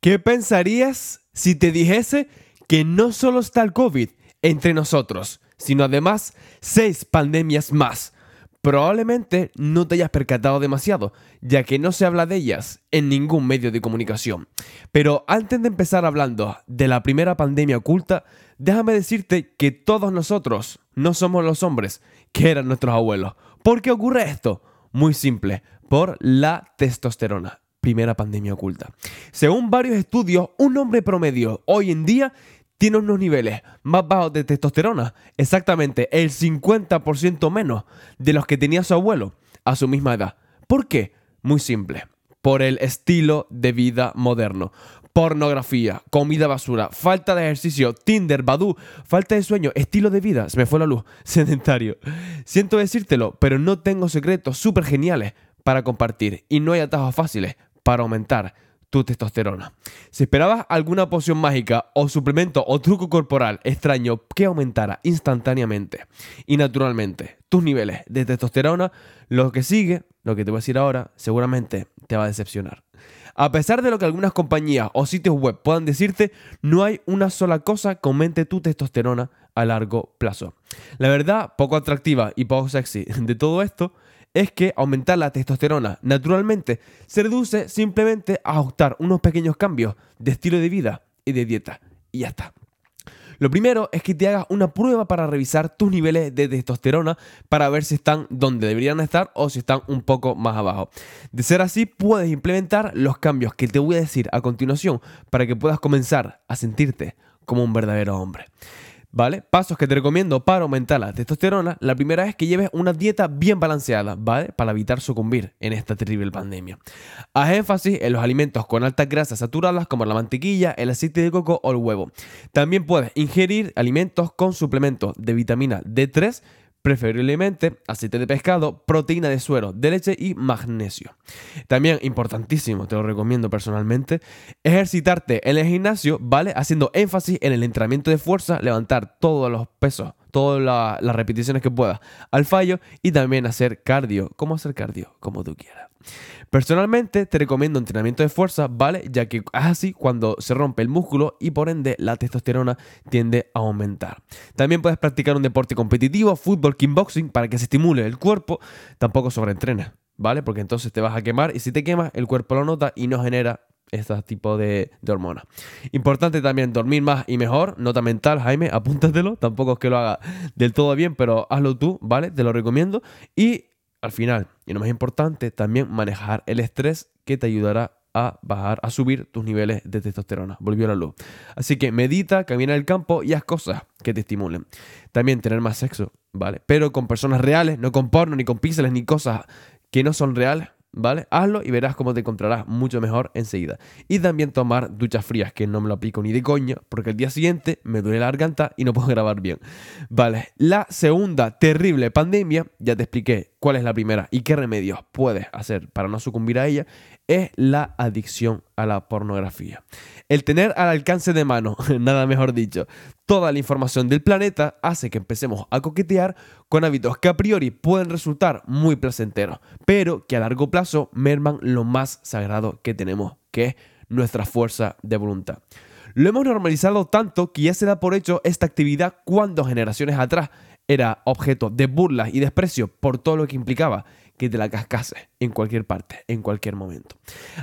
¿Qué pensarías si te dijese que no solo está el COVID entre nosotros, sino además seis pandemias más? Probablemente no te hayas percatado demasiado, ya que no se habla de ellas en ningún medio de comunicación. Pero antes de empezar hablando de la primera pandemia oculta, déjame decirte que todos nosotros no somos los hombres que eran nuestros abuelos. ¿Por qué ocurre esto? Muy simple, por la testosterona. Primera pandemia oculta. Según varios estudios, un hombre promedio hoy en día tiene unos niveles más bajos de testosterona, exactamente el 50% menos de los que tenía su abuelo a su misma edad. ¿Por qué? Muy simple, por el estilo de vida moderno. Pornografía, comida basura, falta de ejercicio, Tinder, Badu, falta de sueño, estilo de vida, se me fue la luz, sedentario. Siento decírtelo, pero no tengo secretos súper geniales para compartir y no hay atajos fáciles para aumentar tu testosterona. Si esperabas alguna poción mágica o suplemento o truco corporal extraño que aumentara instantáneamente y naturalmente tus niveles de testosterona, lo que sigue, lo que te voy a decir ahora, seguramente te va a decepcionar. A pesar de lo que algunas compañías o sitios web puedan decirte, no hay una sola cosa que aumente tu testosterona a largo plazo. La verdad, poco atractiva y poco sexy de todo esto es que aumentar la testosterona naturalmente se reduce simplemente a ajustar unos pequeños cambios de estilo de vida y de dieta. Y ya está. Lo primero es que te hagas una prueba para revisar tus niveles de testosterona para ver si están donde deberían estar o si están un poco más abajo. De ser así, puedes implementar los cambios que te voy a decir a continuación para que puedas comenzar a sentirte como un verdadero hombre. ¿Vale? Pasos que te recomiendo para aumentar la testosterona. La primera es que lleves una dieta bien balanceada, ¿vale? Para evitar sucumbir en esta terrible pandemia. Haz énfasis en los alimentos con altas grasas saturadas como la mantequilla, el aceite de coco o el huevo. También puedes ingerir alimentos con suplementos de vitamina D3 preferiblemente aceite de pescado, proteína de suero, de leche y magnesio. También, importantísimo, te lo recomiendo personalmente, ejercitarte en el gimnasio, ¿vale? Haciendo énfasis en el entrenamiento de fuerza, levantar todos los pesos, todas las repeticiones que puedas al fallo y también hacer cardio. ¿Cómo hacer cardio? Como tú quieras. Personalmente te recomiendo entrenamiento de fuerza, ¿vale? Ya que es así cuando se rompe el músculo y por ende la testosterona tiende a aumentar. También puedes practicar un deporte competitivo, fútbol, kickboxing, para que se estimule el cuerpo. Tampoco sobreentrenes, ¿vale? Porque entonces te vas a quemar y si te quemas el cuerpo lo nota y no genera este tipo de, hormonas. Importante también dormir más y mejor. Nota mental, Jaime, apúntatelo. Tampoco es que lo haga del todo bien, pero hazlo tú, ¿vale? Te lo recomiendo. Y al final, y lo más importante, también manejar el estrés que te ayudará a bajar, a subir tus niveles de testosterona. Volvió la luz. Así que medita, camina el campo y haz cosas que te estimulen. También tener más sexo, ¿vale? Pero con personas reales, no con porno, ni con píxeles, ni cosas que no son reales, ¿vale? Hazlo y verás cómo te encontrarás mucho mejor enseguida. Y también tomar duchas frías, que no me lo aplico ni de coña, porque el día siguiente me duele la garganta y no puedo grabar bien. Vale, la segunda terrible pandemia, ya te expliqué cuál es la primera y qué remedios puedes hacer para no sucumbir a ella, es la adicción a la pornografía. El tener al alcance de mano, nada mejor dicho, toda la información del planeta hace que empecemos a coquetear con hábitos que a priori pueden resultar muy placenteros, pero que a largo plazo merman lo más sagrado que tenemos, que es nuestra fuerza de voluntad. Lo hemos normalizado tanto que ya se da por hecho esta actividad cuando generaciones atrás era objeto de burlas y desprecio por todo lo que implicaba que te la cascase en cualquier parte, en cualquier momento.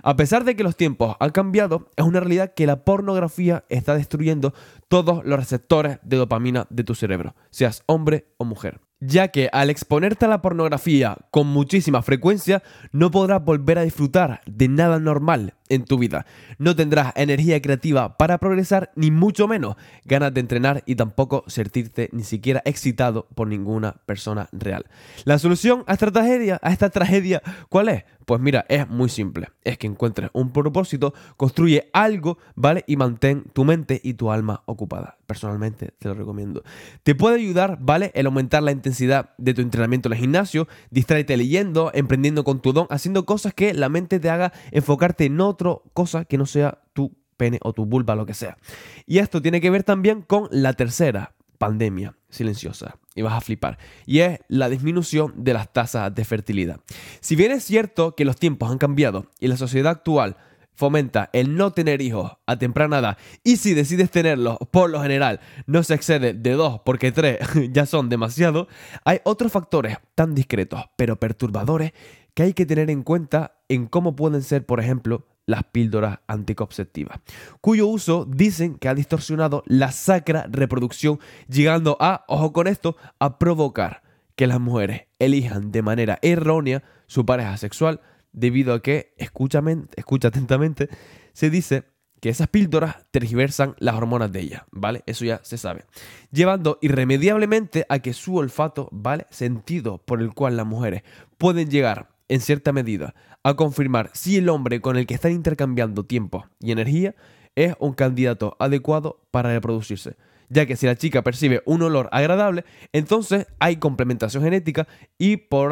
A pesar de que los tiempos han cambiado, es una realidad que la pornografía está destruyendo todos los receptores de dopamina de tu cerebro, seas hombre o mujer ya que al exponerte a la pornografía con muchísima frecuencia no podrás volver a disfrutar de nada normal en tu vida. No tendrás energía creativa para progresar, ni mucho menos ganas de entrenar y tampoco sentirte ni siquiera excitado por ninguna persona real. La solución a esta tragedia, ¿cuál es? Pues mira, es muy simple. Es que encuentres un propósito, construye algo, ¿vale? Y mantén tu mente y tu alma ocupada. Personalmente te lo recomiendo. Te puede ayudar, ¿vale? El aumentar la intensidad de tu entrenamiento en el gimnasio, distráete leyendo, emprendiendo con tu don, haciendo cosas que la mente te haga enfocarte en otra cosa que no sea tu pene o tu vulva, lo que sea. Y esto tiene que ver también con la tercera pandemia silenciosa y vas a flipar. Y es la disminución de las tasas de fertilidad. Si bien es cierto que los tiempos han cambiado y la sociedad actual fomenta el no tener hijos a temprana edad y si decides tenerlos, por lo general no se excede de dos porque tres ya son demasiado, hay otros factores tan discretos pero perturbadores que hay que tener en cuenta en cómo pueden ser, por ejemplo, las píldoras anticonceptivas, cuyo uso dicen que ha distorsionado la sacra reproducción, llegando a, ojo con esto, a provocar que las mujeres elijan de manera errónea su pareja sexual, debido a que, escúchame, escucha atentamente, se dice que esas píldoras tergiversan las hormonas de ella, ¿vale? Eso ya se sabe. Llevando irremediablemente a que su olfato, ¿vale? Sentido por el cual las mujeres pueden llegar en cierta medida, a confirmar si el hombre con el que están intercambiando tiempo y energía es un candidato adecuado para reproducirse. Ya que si la chica percibe un olor agradable, entonces hay complementación genética y por,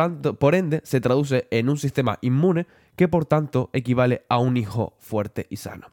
ende se traduce en un sistema inmune que por tanto equivale a un hijo fuerte y sano.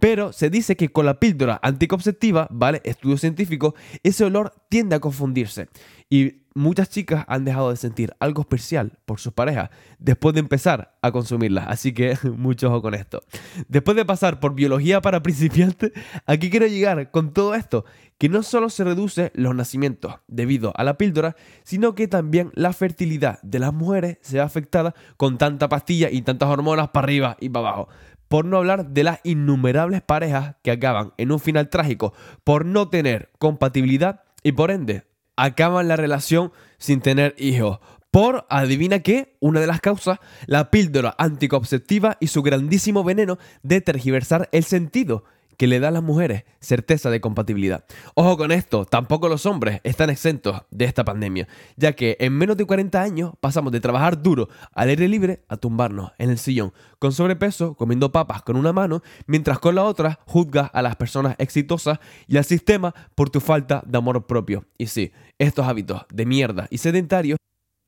Pero se dice que con la píldora anticonceptiva, ¿vale? Estudio científico, ese olor tiende a confundirse y muchas chicas han dejado de sentir algo especial por sus parejas después de empezar a consumirlas. Así que mucho ojo con esto. Después de pasar por biología para principiantes, aquí quiero llegar con todo esto, que no solo se reduce los nacimientos debido a la píldora, sino que también la fertilidad de las mujeres se ve afectada con tanta pastilla y tantas hormonas para arriba y para abajo. Por no hablar de las innumerables parejas que acaban en un final trágico por no tener compatibilidad y por ende acaban la relación sin tener hijos. Por, adivina qué, una de las causas, la píldora anticonceptiva y su grandísimo veneno de tergiversar el sentido que le da a las mujeres certeza de compatibilidad. Ojo con esto, tampoco los hombres están exentos de esta pandemia, ya que en menos de 40 años pasamos de trabajar duro al aire libre a tumbarnos en el sillón, con sobrepeso, comiendo papas con una mano, mientras con la otra juzgas a las personas exitosas y al sistema por tu falta de amor propio. Y sí, estos hábitos de mierda y sedentarios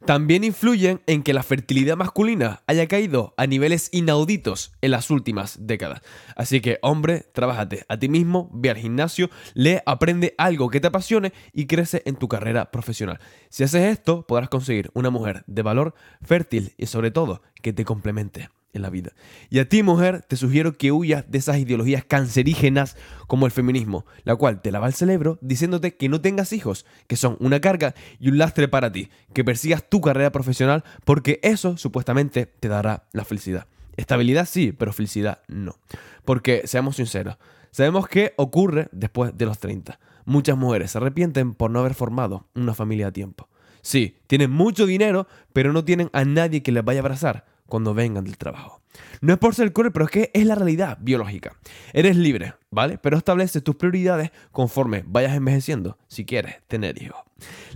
también influyen en que la fertilidad masculina haya caído a niveles inauditos en las últimas décadas. Así que, hombre, trabájate a ti mismo, ve al gimnasio, lee, aprende algo que te apasione y crece en tu carrera profesional. Si haces esto, podrás conseguir una mujer de valor, fértil y sobre todo que te complemente en la vida. Y a ti, mujer, te sugiero que huyas de esas ideologías cancerígenas como el feminismo, la cual te lava el cerebro diciéndote que no tengas hijos, que son una carga y un lastre para ti, que persigas tu carrera profesional porque eso supuestamente te dará la felicidad. Estabilidad sí, pero felicidad no. Porque, seamos sinceros, sabemos qué ocurre después de los 30. Muchas mujeres se arrepienten por no haber formado una familia a tiempo. Sí, tienen mucho dinero, pero no tienen a nadie que les vaya a abrazar cuando vengan del trabajo. No es por ser cruel, pero es que es la realidad biológica. Eres libre, ¿vale? Pero establece tus prioridades conforme vayas envejeciendo si quieres tener hijos.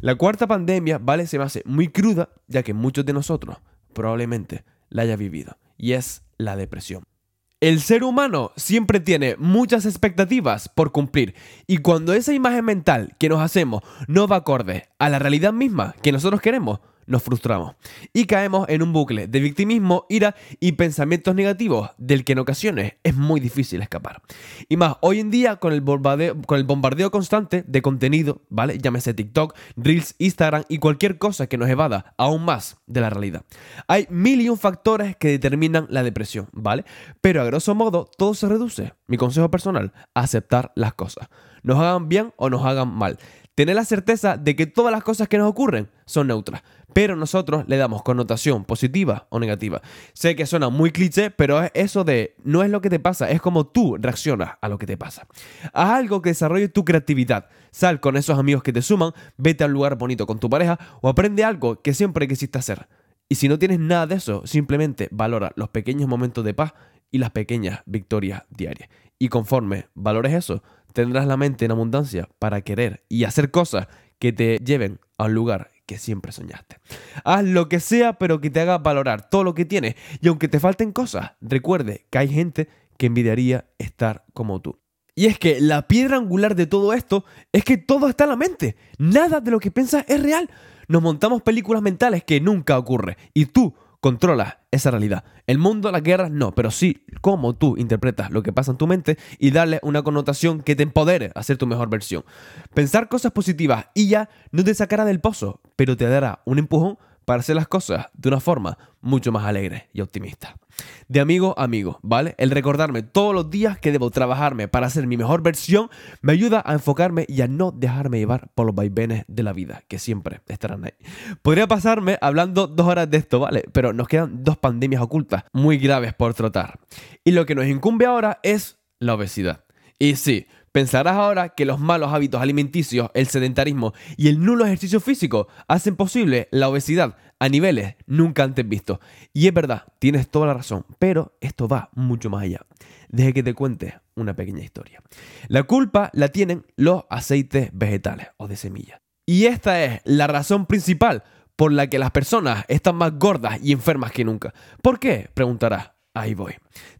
La cuarta pandemia, ¿vale? Se me hace muy cruda, ya que muchos de nosotros probablemente la haya vivido, y es la depresión. El ser humano siempre tiene muchas expectativas por cumplir y cuando esa imagen mental que nos hacemos no va acorde a la realidad misma que nosotros queremos, nos frustramos y caemos en un bucle de victimismo, ira y pensamientos negativos del que en ocasiones es muy difícil escapar. Y más, hoy en día con el bombardeo, constante de contenido, ¿vale? Llámese TikTok, Reels, Instagram y cualquier cosa que nos evada aún más de la realidad. Hay mil y un factores que determinan la depresión, ¿vale? Pero a grosso modo todo se reduce, mi consejo personal, a aceptar las cosas. Nos hagan bien o nos hagan mal tener la certeza de que todas las cosas que nos ocurren son neutras, pero nosotros le damos connotación positiva o negativa. Sé que suena muy cliché, pero es eso de no es lo que te pasa, es como tú reaccionas a lo que te pasa. Haz algo que desarrolle tu creatividad. Sal con esos amigos que te suman, vete al lugar bonito con tu pareja o aprende algo que siempre quisiste hacer. Y si no tienes nada de eso, simplemente valora los pequeños momentos de paz y las pequeñas victorias diarias. Y conforme valores eso, tendrás la mente en abundancia para querer y hacer cosas que te lleven a un lugar que siempre soñaste. Haz lo que sea, pero que te haga valorar todo lo que tienes. Y aunque te falten cosas, recuerde que hay gente que envidiaría estar como tú. Y es que la piedra angular de todo esto es que todo está en la mente. Nada de lo que piensas es real. Nos montamos películas mentales que nunca ocurre. Y tú controlas esa realidad. El mundo, las guerras, no, pero sí cómo tú interpretas lo que pasa en tu mente y darle una connotación que te empodere a ser tu mejor versión. Pensar cosas positivas y ya no te sacará del pozo, pero te dará un empujón para hacer las cosas de una forma mucho más alegre y optimista. De amigo a amigo, ¿vale? El recordarme todos los días que debo trabajarme para ser mi mejor versión me ayuda a enfocarme y a no dejarme llevar por los vaivenes de la vida, que siempre estarán ahí. Podría pasarme hablando dos horas de esto, ¿vale? Pero nos quedan dos pandemias ocultas muy graves por tratar. Y lo que nos incumbe ahora es la obesidad. Y sí, Pensarás ahora que los malos hábitos alimenticios, el sedentarismo y el nulo ejercicio físico hacen posible la obesidad a niveles nunca antes vistos. Y es verdad, tienes toda la razón, pero esto va mucho más allá. Deje que te cuente una pequeña historia. La culpa la tienen los aceites vegetales o de semillas. Y esta es la razón principal por la que las personas están más gordas y enfermas que nunca. ¿Por qué? Preguntarás. Ahí voy.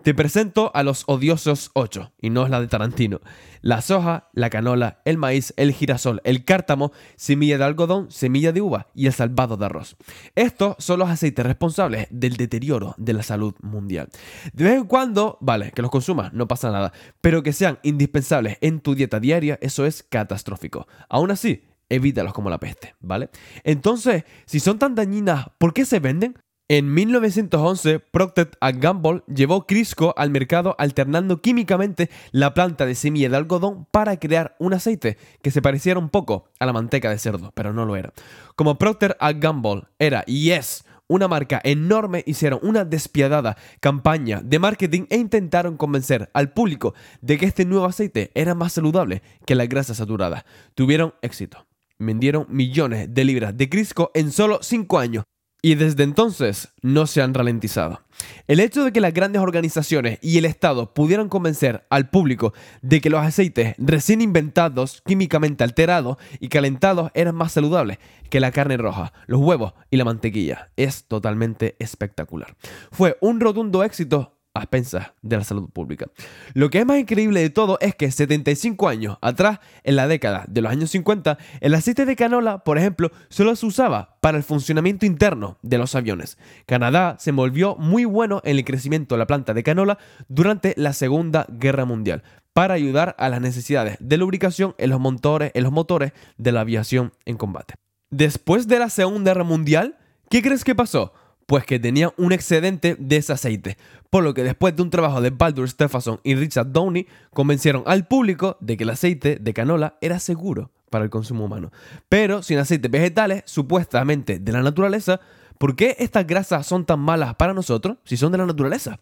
Te presento a los odiosos ocho, y no es la de Tarantino. La soja, la canola, el maíz, el girasol, el cártamo, semilla de algodón, semilla de uva y el salvado de arroz. Estos son los aceites responsables del deterioro de la salud mundial. De vez en cuando, vale, que los consumas, no pasa nada, pero que sean indispensables en tu dieta diaria, eso es catastrófico. Aún así, evítalos como la peste, ¿vale? Entonces, si son tan dañinas, ¿por qué se venden? En 1911, Procter Gamble llevó Crisco al mercado alternando químicamente la planta de semilla de algodón para crear un aceite que se pareciera un poco a la manteca de cerdo, pero no lo era. Como Procter Gamble era y es una marca enorme, hicieron una despiadada campaña de marketing e intentaron convencer al público de que este nuevo aceite era más saludable que la grasa saturada. Tuvieron éxito vendieron millones de libras de Crisco en solo 5 años, y desde entonces no se han ralentizado. El hecho de que las grandes organizaciones y el Estado pudieran convencer al público de que los aceites recién inventados, químicamente alterados y calentados eran más saludables que la carne roja, los huevos y la mantequilla es totalmente espectacular. Fue un rotundo éxito a expensas de la salud pública. Lo que es más increíble de todo es que 75 años atrás, en la década de los años 50, el aceite de canola, por ejemplo, solo se usaba para el funcionamiento interno de los aviones. Canadá se volvió muy bueno en el crecimiento de la planta de canola durante la Segunda Guerra Mundial para ayudar a las necesidades de lubricación en los motores, en los motores de la aviación en combate. Después de la Segunda Guerra Mundial, ¿qué crees que pasó? Pues que tenía un excedente de ese aceite, por lo que después de un trabajo de Baldur Stephenson y Richard Downey, convencieron al público de que el aceite de canola era seguro para el consumo humano. Pero sin aceites vegetales, supuestamente de la naturaleza, ¿por qué estas grasas son tan malas para nosotros si son de la naturaleza?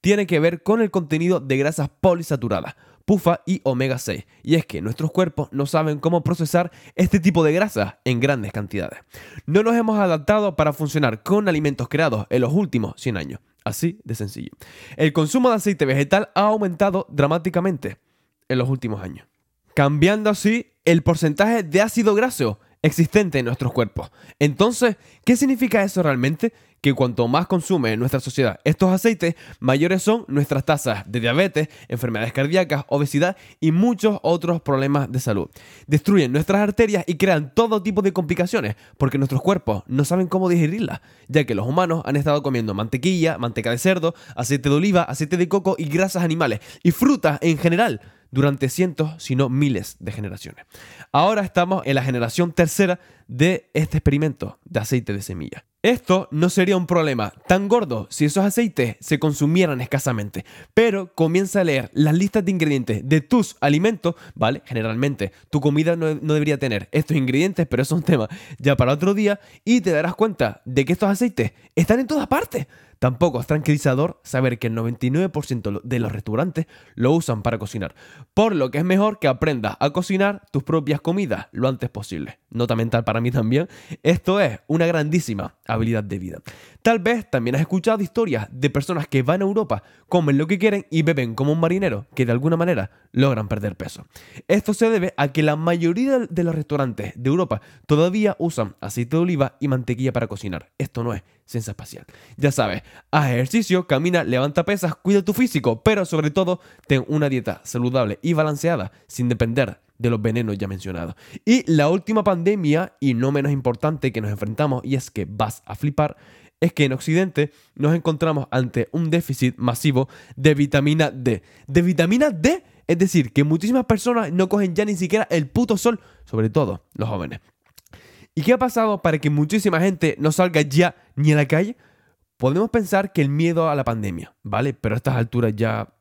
Tiene que ver con el contenido de grasas polisaturadas pufa y omega 6. Y es que nuestros cuerpos no saben cómo procesar este tipo de grasa en grandes cantidades. No nos hemos adaptado para funcionar con alimentos creados en los últimos 100 años. Así de sencillo. El consumo de aceite vegetal ha aumentado dramáticamente en los últimos años, cambiando así el porcentaje de ácido graso existente en nuestros cuerpos. Entonces, ¿qué significa eso realmente? Que cuanto más consume nuestra sociedad estos aceites, mayores son nuestras tasas de diabetes, enfermedades cardíacas, obesidad y muchos otros problemas de salud. Destruyen nuestras arterias y crean todo tipo de complicaciones porque nuestros cuerpos no saben cómo digerirlas, ya que los humanos han estado comiendo mantequilla, manteca de cerdo, aceite de oliva, aceite de coco y grasas animales y frutas en general durante cientos, si no miles de generaciones. Ahora estamos en la generación tercera de este experimento de aceite de semilla. Esto no sería un problema tan gordo si esos aceites se consumieran escasamente, pero comienza a leer las listas de ingredientes de tus alimentos, ¿vale? Generalmente tu comida no, no, debería tener estos ingredientes, pero eso es un tema ya para otro día, y te darás cuenta de que estos aceites están en todas partes. Tampoco es tranquilizador saber que el 99% de los restaurantes lo usan para cocinar, por lo que es mejor que aprendas a cocinar tus propias comidas lo antes posible. Nota mental para mí también, esto es una grandísima habilidad de vida. Tal vez también has escuchado historias de personas que van a Europa, comen lo que quieren y beben como un marinero que de alguna manera logran perder peso. Esto se debe a que la mayoría de los restaurantes de Europa todavía usan aceite de oliva y mantequilla para cocinar. Esto no es ciencia espacial. Ya sabes, haz ejercicio, camina, levanta pesas, cuida tu físico, pero sobre todo ten una dieta saludable y balanceada sin depender de los venenos ya mencionados. Y la última pandemia, y no menos importante que nos enfrentamos, y es que vas a flipar, es que en Occidente nos encontramos ante un déficit masivo de vitamina D. De vitamina D, es decir, que muchísimas personas no cogen ya ni siquiera el puto sol, sobre todo los jóvenes. ¿Y qué ha pasado para que muchísima gente no salga ya ni a la calle? Podemos pensar que el miedo a la pandemia, ¿vale? Pero a estas alturas ya...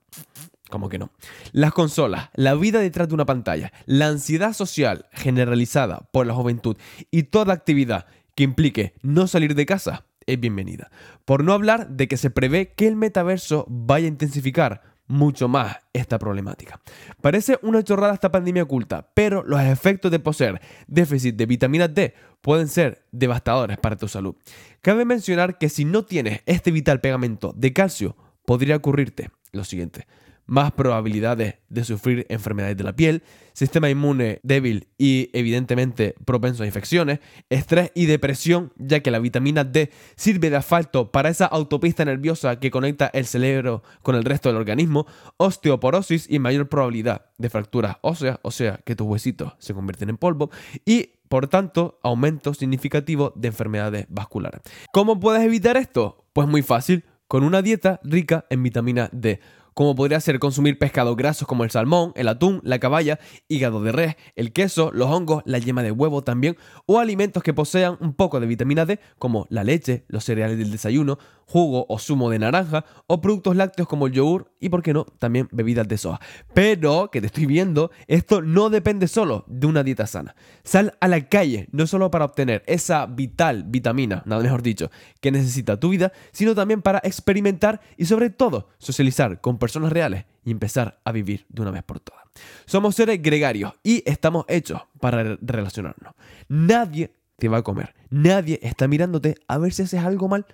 Como que no. Las consolas, la vida detrás de una pantalla, la ansiedad social generalizada por la juventud y toda actividad que implique no salir de casa es bienvenida. Por no hablar de que se prevé que el metaverso vaya a intensificar mucho más esta problemática. Parece una chorrada esta pandemia oculta, pero los efectos de poseer déficit de vitamina D pueden ser devastadores para tu salud. Cabe mencionar que si no tienes este vital pegamento de calcio, podría ocurrirte lo siguiente más probabilidades de sufrir enfermedades de la piel, sistema inmune débil y evidentemente propenso a infecciones, estrés y depresión, ya que la vitamina D sirve de asfalto para esa autopista nerviosa que conecta el cerebro con el resto del organismo, osteoporosis y mayor probabilidad de fracturas óseas, o sea, que tus huesitos se convierten en polvo, y por tanto, aumento significativo de enfermedades vasculares. ¿Cómo puedes evitar esto? Pues muy fácil, con una dieta rica en vitamina D como podría ser consumir pescados grasos como el salmón, el atún, la caballa, hígado de res, el queso, los hongos, la yema de huevo también, o alimentos que posean un poco de vitamina D como la leche, los cereales del desayuno, jugo o zumo de naranja, o productos lácteos como el yogur y, por qué no, también bebidas de soja. Pero, que te estoy viendo, esto no depende solo de una dieta sana. Sal a la calle, no solo para obtener esa vital vitamina, nada mejor dicho, que necesita tu vida, sino también para experimentar y sobre todo socializar con personas reales y empezar a vivir de una vez por todas. Somos seres gregarios y estamos hechos para relacionarnos. Nadie te va a comer. Nadie está mirándote a ver si haces algo mal.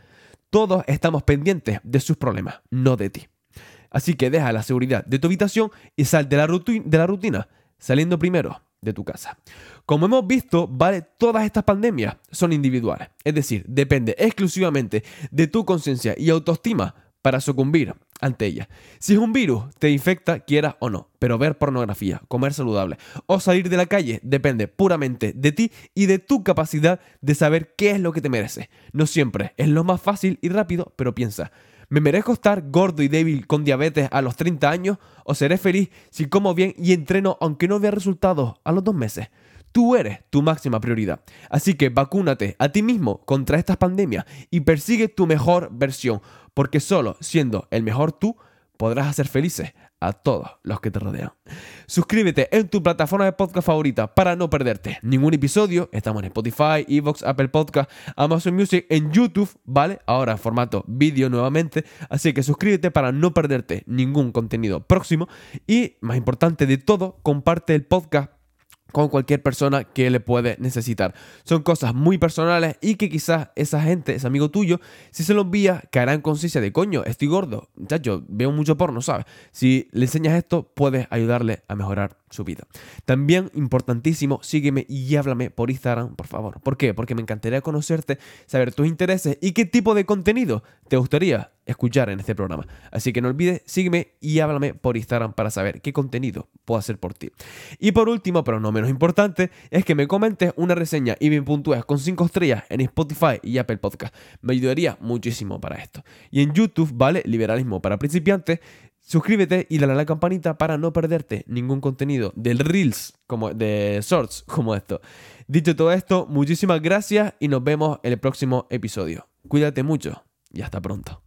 Todos estamos pendientes de sus problemas, no de ti. Así que deja la seguridad de tu habitación y sal de la, rutina, saliendo primero de tu casa. Como hemos visto, vale, todas estas pandemias son individuales, es decir, depende exclusivamente de tu conciencia y autoestima para sucumbir ante ella. Si es un virus, te infecta, quieras o no, pero ver pornografía, comer saludable o salir de la calle depende puramente de ti y de tu capacidad de saber qué es lo que te merece. No siempre es lo más fácil y rápido, pero piensa, ¿me merezco estar gordo y débil con diabetes a los 30 años o seré feliz si como bien y entreno aunque no vea resultados a los dos meses? Tú eres tu máxima prioridad. Así que vacúnate a ti mismo contra estas pandemias y persigue tu mejor versión, porque solo siendo el mejor tú podrás hacer felices a todos los que te rodean. Suscríbete en tu plataforma de podcast favorita para no perderte ningún episodio. Estamos en Spotify, Evox, Apple Podcast, Amazon Music, en YouTube, ¿vale? Ahora en formato vídeo nuevamente. Así que suscríbete para no perderte ningún contenido próximo. Y más importante de todo, comparte el podcast con cualquier persona que le puede necesitar. Son cosas muy personales y que quizás esa gente, ese amigo tuyo, si se lo envía, caerá en conciencia de coño, estoy gordo, yo veo mucho porno, ¿sabes? Si le enseñas esto, puedes ayudarle a mejorar su vida. También, importantísimo, sígueme y háblame por Instagram, por favor. ¿Por qué? Porque me encantaría conocerte, saber tus intereses y qué tipo de contenido te gustaría escuchar en este programa. Así que no olvides, sígueme y háblame por Instagram para saber qué contenido puedo hacer por ti. Y por último, pero no menos importante, es que me comentes una reseña y me puntúes con 5 estrellas en Spotify y Apple Podcast. Me ayudaría muchísimo para esto. Y en YouTube, ¿vale? Liberalismo para principiantes. Suscríbete y dale a la campanita para no perderte ningún contenido del Reels, como de Shorts, como esto. Dicho todo esto, muchísimas gracias y nos vemos en el próximo episodio. Cuídate mucho y hasta pronto.